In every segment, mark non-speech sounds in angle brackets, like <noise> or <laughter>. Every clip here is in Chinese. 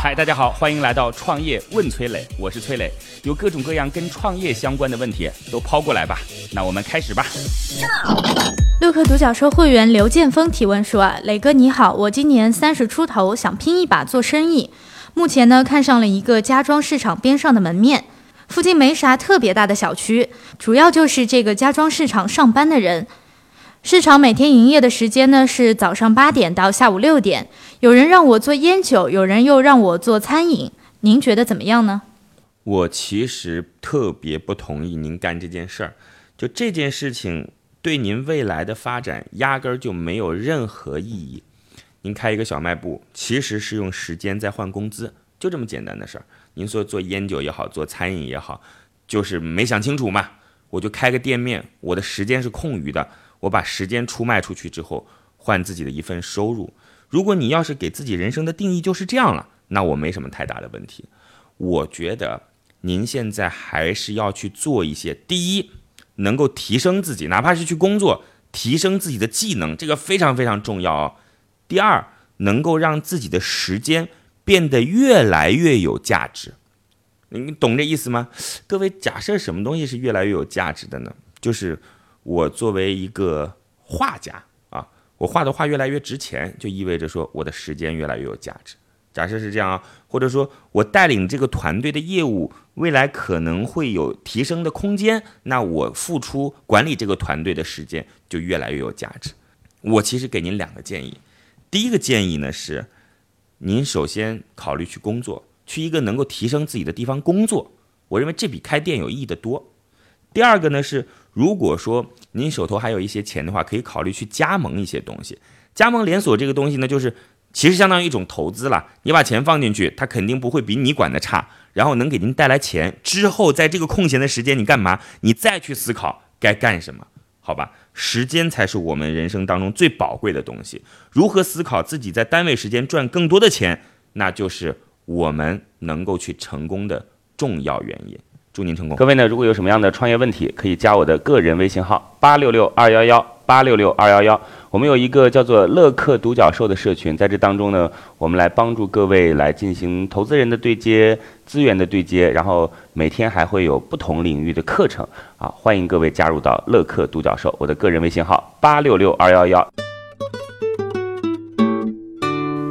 嗨，大家好，欢迎来到创业问崔磊，我是崔磊，有各种各样跟创业相关的问题都抛过来吧，那我们开始吧。六克独角兽会员刘建峰提问说：“啊，磊哥你好，我今年三十出头，想拼一把做生意，目前呢看上了一个家装市场边上的门面，附近没啥特别大的小区，主要就是这个家装市场上班的人。”市场每天营业的时间呢是早上八点到下午六点，有人让我做烟酒，有人又让我做餐饮，您觉得怎么样呢？我其实特别不同意您干这件事儿，就这件事情对您未来的发展压根儿就没有任何意义。您开一个小卖部，其实是用时间在换工资，就这么简单的事儿。您说做烟酒也好，做餐饮也好，就是没想清楚嘛。我就开个店面，我的时间是空余的。我把时间出卖出去之后，换自己的一份收入。如果你要是给自己人生的定义就是这样了，那我没什么太大的问题。我觉得您现在还是要去做一些，第一，能够提升自己，哪怕是去工作，提升自己的技能，这个非常非常重要哦。第二，能够让自己的时间变得越来越有价值。你懂这意思吗？各位，假设什么东西是越来越有价值的呢？就是。我作为一个画家，我画的画越来越值钱，就意味着说我的时间越来越有价值。假设是这样啊，或者说我带领这个团队的业务未来可能会有提升的空间，那我付出管理这个团队的时间就越来越有价值。我其实给您两个建议，第一个建议呢是，您首先考虑去工作，去一个能够提升自己的地方工作，我认为这比开店有意义的多。第二个呢是，如果说您手头还有一些钱的话，可以考虑去加盟一些东西。加盟连锁这个东西呢，就是其实相当于一种投资了。你把钱放进去，它肯定不会比你管的差，然后能给您带来钱。之后在这个空闲的时间，你干嘛？你再去思考该干什么？好吧，时间才是我们人生当中最宝贵的东西。如何思考自己在单位时间赚更多的钱，那就是我们能够去成功的重要原因。祝您成功！各位呢，如果有什么样的创业问题，可以加我的个人微信号八六六二幺幺八六六二幺幺。我们有一个叫做“乐客独角兽”的社群，在这当中呢，我们来帮助各位来进行投资人的对接、资源的对接，然后每天还会有不同领域的课程啊，欢迎各位加入到乐客独角兽。我的个人微信号八六六二幺幺。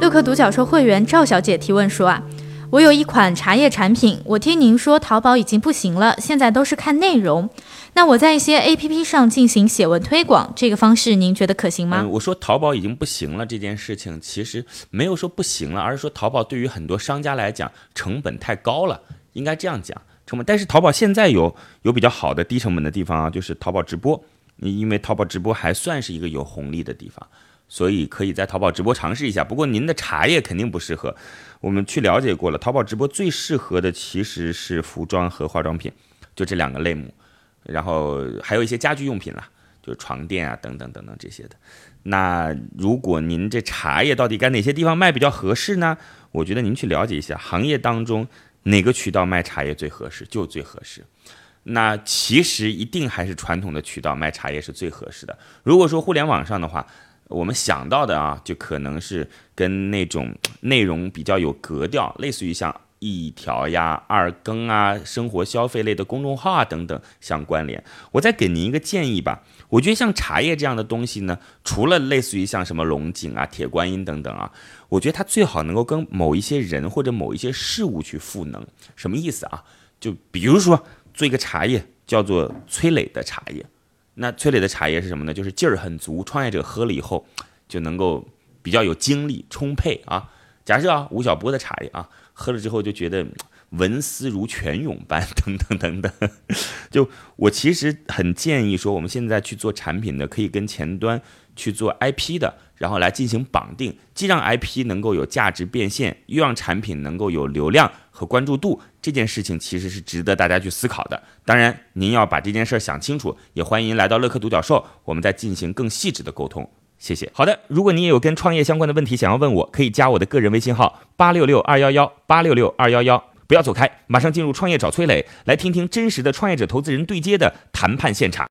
乐客独角兽会员赵小姐提问说啊。我有一款茶叶产品，我听您说淘宝已经不行了，现在都是看内容。那我在一些 A P P 上进行写文推广，这个方式您觉得可行吗？我说淘宝已经不行了这件事情，其实没有说不行了，而是说淘宝对于很多商家来讲成本太高了，应该这样讲成本。但是淘宝现在有有比较好的低成本的地方啊，就是淘宝直播。因为淘宝直播还算是一个有红利的地方。所以可以在淘宝直播尝试一下，不过您的茶叶肯定不适合。我们去了解过了，淘宝直播最适合的其实是服装和化妆品，就这两个类目，然后还有一些家居用品啦，就是床垫啊等等等等这些的。那如果您这茶叶到底该哪些地方卖比较合适呢？我觉得您去了解一下行业当中哪个渠道卖茶叶最合适就最合适。那其实一定还是传统的渠道卖茶叶是最合适的。如果说互联网上的话，我们想到的啊，就可能是跟那种 <tsk> 内容比较有格调，类似于像一条呀、二更啊、生活消费类的公众号啊等等相关联。我再给您一个建议吧，我觉得像茶叶这样的东西呢，除了类似于像什么龙井啊、铁观音等等啊，我觉得它最好能够跟某一些人或者某一些事物去赋能。什么意思啊？就比如说做一个茶叶，叫做催磊的茶叶。那催磊的茶叶是什么呢？就是劲儿很足，创业者喝了以后就能够比较有精力充沛啊。假设啊，吴晓波的茶叶啊，喝了之后就觉得 <laughs> 文思如泉涌般，等等等等。就我其实很建议说，我们现在去做产品的，可以跟前端去做 IP 的。然后来进行绑定，既让 IP 能够有价值变现，又让产品能够有流量和关注度，这件事情其实是值得大家去思考的。当然，您要把这件事儿想清楚，也欢迎来到乐客独角兽，我们再进行更细致的沟通。谢谢。好的，如果你也有跟创业相关的问题想要问我，可以加我的个人微信号八六六二幺幺八六六二幺幺。不要走开，马上进入创业找崔磊，来听听真实的创业者投资人对接的谈判现场。